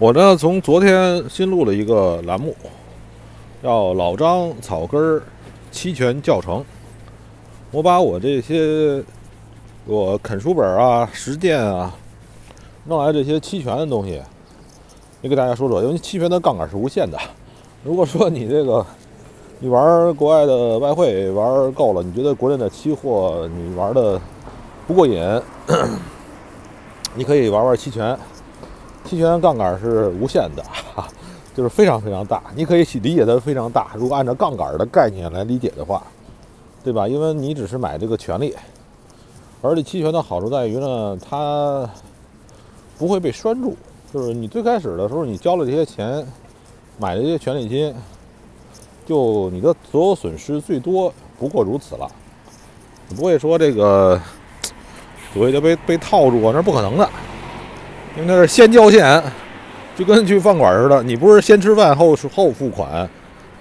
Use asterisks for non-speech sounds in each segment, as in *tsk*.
我呢，从昨天新录了一个栏目，叫“老张草根儿期权教程”。我把我这些我啃书本啊、实践啊，弄来这些期权的东西，也给大家说说。因为期权的杠杆是无限的。如果说你这个你玩国外的外汇玩够了，你觉得国内的期货你玩的不过瘾，*coughs* 你可以玩玩期权。期权杠杆是无限的，就是非常非常大。你可以理解它非常大。如果按照杠杆的概念来理解的话，对吧？因为你只是买这个权利，而且期权的好处在于呢，它不会被拴住。就是你最开始的时候，你交了这些钱，买这些权利金，就你的所有损失最多不过如此了。你不会说这个 *tsk* 所谓的被被套住啊，那是不可能的。因为那是先交钱，就跟去饭馆似的，你不是先吃饭后后付款，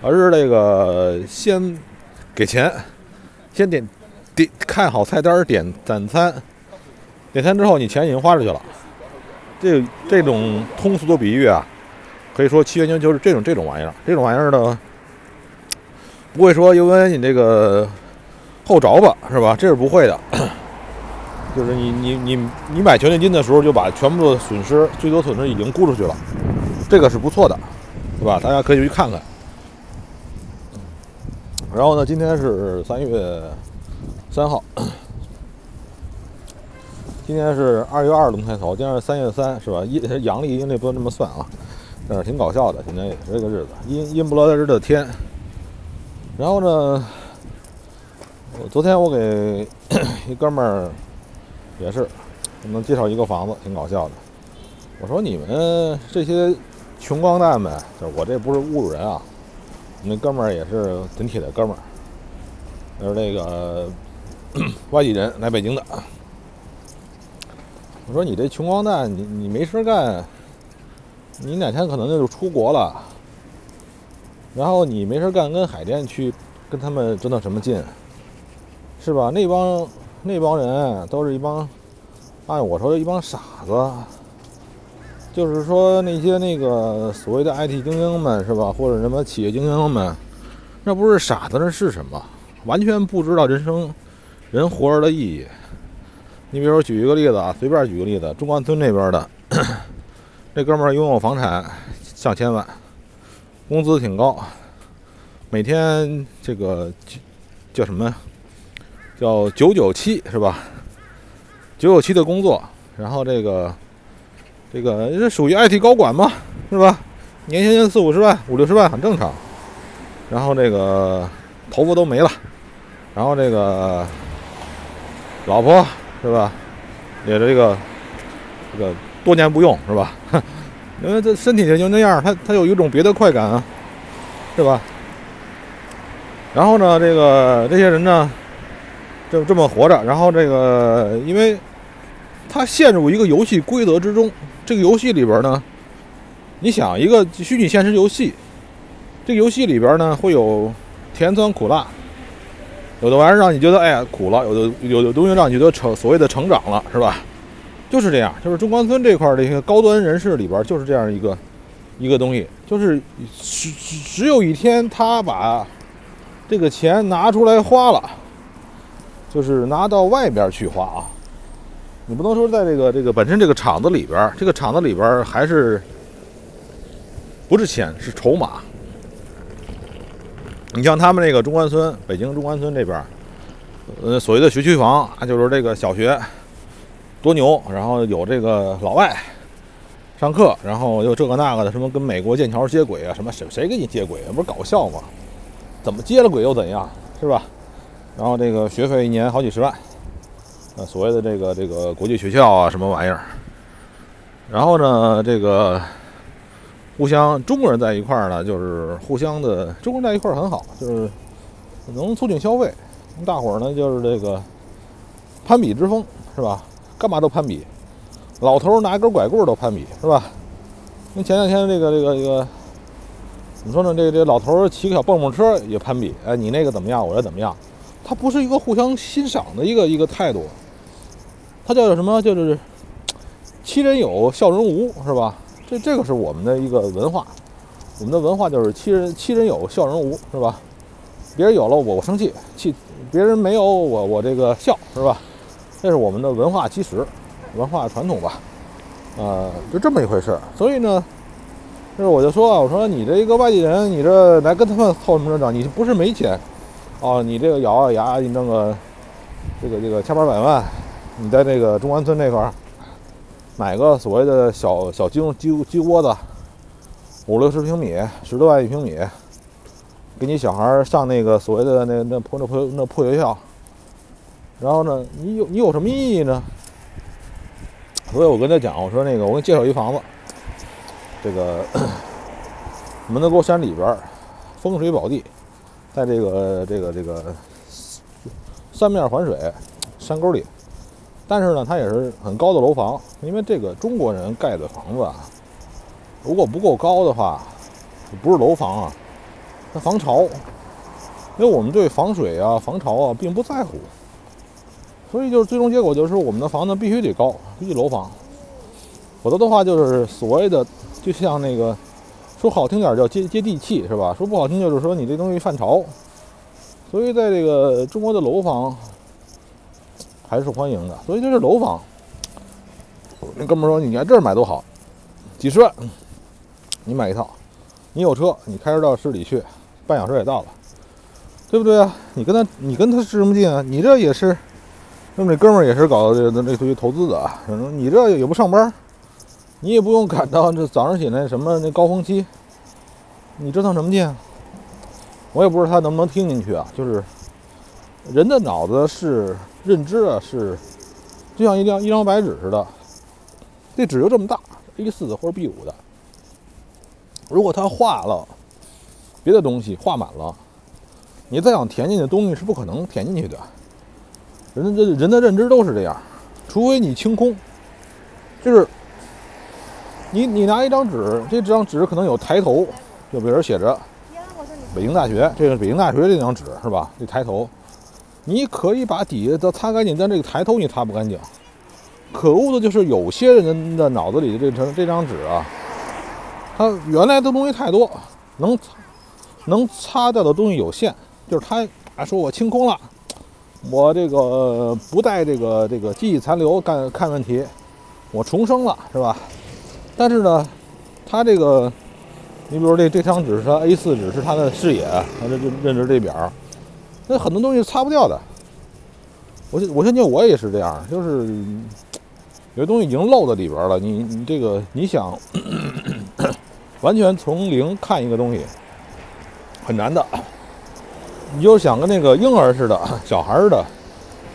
而是那个先给钱，先点点看好菜单点点餐，点餐之后你钱已经花出去了。这这种通俗的比喻啊，可以说七元钱就是这种这种玩意儿，这种玩意儿呢，不会说因为你这个后着吧，是吧？这是不会的。就是你你你你买权利金的时候，就把全部的损失最多损失已经估出去了，这个是不错的，对吧？大家可以去看看。然后呢，今天是三月三号，今天是二月二龙抬头，今天是三月三，是吧？阴阳历阴历不能这么算啊，但是挺搞笑的。今天也是这个日子，阴阴不拉日的天。然后呢，我昨天我给 *coughs* 一哥们儿。也是，能介绍一个房子，挺搞笑的。我说你们这些穷光蛋们，就是我这不是侮辱人啊。那哥们儿也是挺铁的哥们儿，是那个 *clears throat* 外地人来北京的。我说你这穷光蛋，你你没事干，你哪天可能就出国了，然后你没事干跟海淀去跟他们争到什么劲，是吧？那帮。那帮人都是一帮，按我说一帮傻子，就是说那些那个所谓的 IT 精英们是吧，或者什么企业精英们，那不是傻子，那是什么？完全不知道人生人活着的意义。你比如举一个例子啊，随便举个例子，中关村那边的这哥们儿拥有房产上千万，工资挺高，每天这个叫什么？叫九九七是吧？九九七的工作，然后这个这个这属于 IT 高管嘛，是吧？年薪四五十万、五六十万很正常。然后这个头发都没了，然后这个老婆是吧？也这个这个多年不用是吧？*laughs* 因为这身体就那样，他他有一种别的快感啊，是吧？然后呢，这个这些人呢？就这么活着，然后这个，因为他陷入一个游戏规则之中。这个游戏里边呢，你想一个虚拟现实游戏，这个游戏里边呢会有甜酸苦辣，有的玩意儿让你觉得哎呀苦了，有的有的东西让你觉得成所谓的成长了，是吧？就是这样，就是中关村这块的一些高端人士里边就是这样一个一个东西，就是只只有一天他把这个钱拿出来花了。就是拿到外边去花啊，你不能说在这个这个本身这个厂子里边，这个厂子里边还是不是钱是筹码。你像他们那个中关村，北京中关村这边，呃，所谓的学区房啊，就是这个小学多牛，然后有这个老外上课，然后又这个那个的，什么跟美国剑桥接轨啊，什么谁谁给你接轨？不是搞笑吗？怎么接了轨又怎样，是吧？然后这个学费一年好几十万，呃，所谓的这个这个国际学校啊，什么玩意儿？然后呢，这个互相中国人在一块儿呢，就是互相的中国人在一块儿很好，就是能促进消费。大伙儿呢，就是这个攀比之风，是吧？干嘛都攀比，老头拿一根拐棍都攀比，是吧？那前两天这个这个这个怎么说呢？这个这老头骑个小蹦蹦车也攀比，哎，你那个怎么样？我这怎么样？它不是一个互相欣赏的一个一个态度，它叫什么？就是“欺人有，笑人无”，是吧？这这个是我们的一个文化，我们的文化就是欺人欺人有，笑人无，是吧？别人有了我我生气，气别人没有我我这个笑，是吧？这是我们的文化基石，文化传统吧，呃，就这么一回事。所以呢，就是我就说啊，我说你这一个外地人，你这来跟他们凑什么热闹？你不是没钱哦，你这个咬咬牙，你弄个这个这个千八百万，你在这个中关村那块儿。买个所谓的小小鸡鸡鸡窝子，五六十平米，十多万一平米，给你小孩上那个所谓的那那破那破那破学校，然后呢，你有你有什么意义呢？所以我跟他讲，我说那个我给你介绍一房子，这个 *coughs* 门头沟山里边风水宝地，在这个这个这个三面环水，山沟里。但是呢，它也是很高的楼房，因为这个中国人盖的房子啊，如果不够高的话，不是楼房啊，它防潮。因为我们对防水啊、防潮啊并不在乎，所以就是最终结果就是我们的房子必须得高，必楼房，否则的话就是所谓的，就像那个说好听点叫接接地气是吧？说不好听就是说你这东西犯潮。所以在这个中国的楼房。还是欢迎的，所以这是楼房。那哥们说：“你在这儿买多好，几十万，你买一套。你有车，你开车到市里去，半小时也到了，对不对啊？你跟他，你跟他是什么劲啊？你这也是，那么这哥们儿也是搞这类似于投资的啊。你这也不上班，你也不用赶到这早上起来什么那高峰期，你折腾什么劲？我也不知道他能不能听进去啊。就是人的脑子是。”认知啊，是就像一张一张白纸似的，这纸就这么大，A 四或者 B 五的。如果他画了别的东西，画满了，你再想填进去东西是不可能填进去的。人的人的认知都是这样，除非你清空，就是你你拿一张纸，这张纸可能有抬头，就比如写着北京大学，这是北京大学这张纸是吧？这抬头。你可以把底下都擦干净，但这个抬头你擦不干净。可恶的就是有些人的脑子里的这层这张纸啊，它原来的东西太多，能能擦掉的东西有限。就是他啊，说我清空了，我这个不带这个这个记忆残留干看问题，我重生了，是吧？但是呢，他这个，你比如这这张纸是 A4 纸，是他的视野，他的认知这表。那很多东西擦不掉的，我我相信我也是这样，就是有些东西已经漏在里边了。你你这个你想完全从零看一个东西很难的，你就想跟那个婴儿似的、小孩似的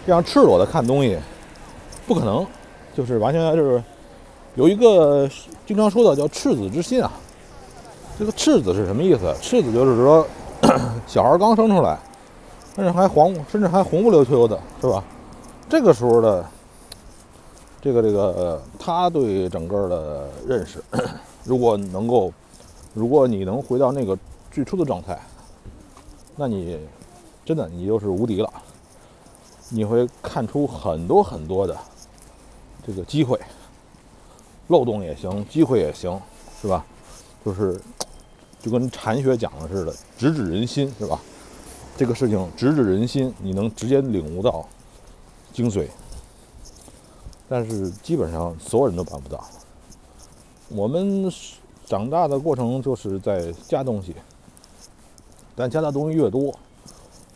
这样赤裸的看东西，不可能，就是完全就是有一个经常说的叫赤子之心啊。这个赤子是什么意思？赤子就是说 *clears throat* 小孩刚生出来。甚至还黄，甚至还红不溜秋的，是吧？这个时候的这个这个，他对整个的认识，*clears throat* 如果能够，如果你能回到那个最初的状态，那你真的你就是无敌了。你会看出很多很多的这个机会，漏洞也行，机会也行，是吧？就是就跟禅学讲的似的，直指人心，是吧？这个事情直指人心，你能直接领悟到精髓，但是基本上所有人都办不到。我们长大的过程就是在加东西，但加的东西越多，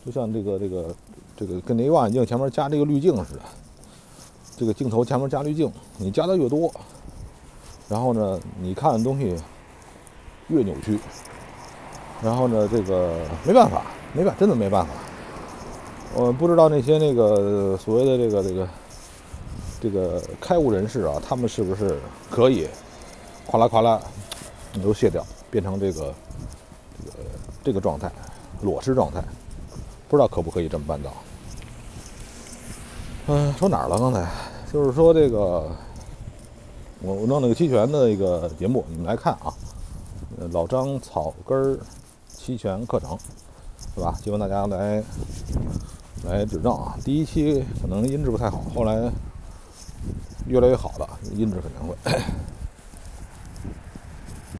就像这个这个这个跟那望远镜前面加这个滤镜似的，这个镜头前面加滤镜，你加的越多，然后呢，你看的东西越扭曲，然后呢，这个没办法。没办，真的没办法。我不知道那些那个所谓的这个这个这个开悟人士啊，他们是不是可以咵啦咵啦都卸掉，变成这个这个这个状态，裸尸状态？不知道可不可以这么办到？嗯，说哪儿了？刚才就是说这个，我我弄了个期权的一个节目，你们来看啊。老张草根儿期权课程。是吧？希望大家来来指正啊！第一期可能音质不太好，后来越来越好了，音质肯定会。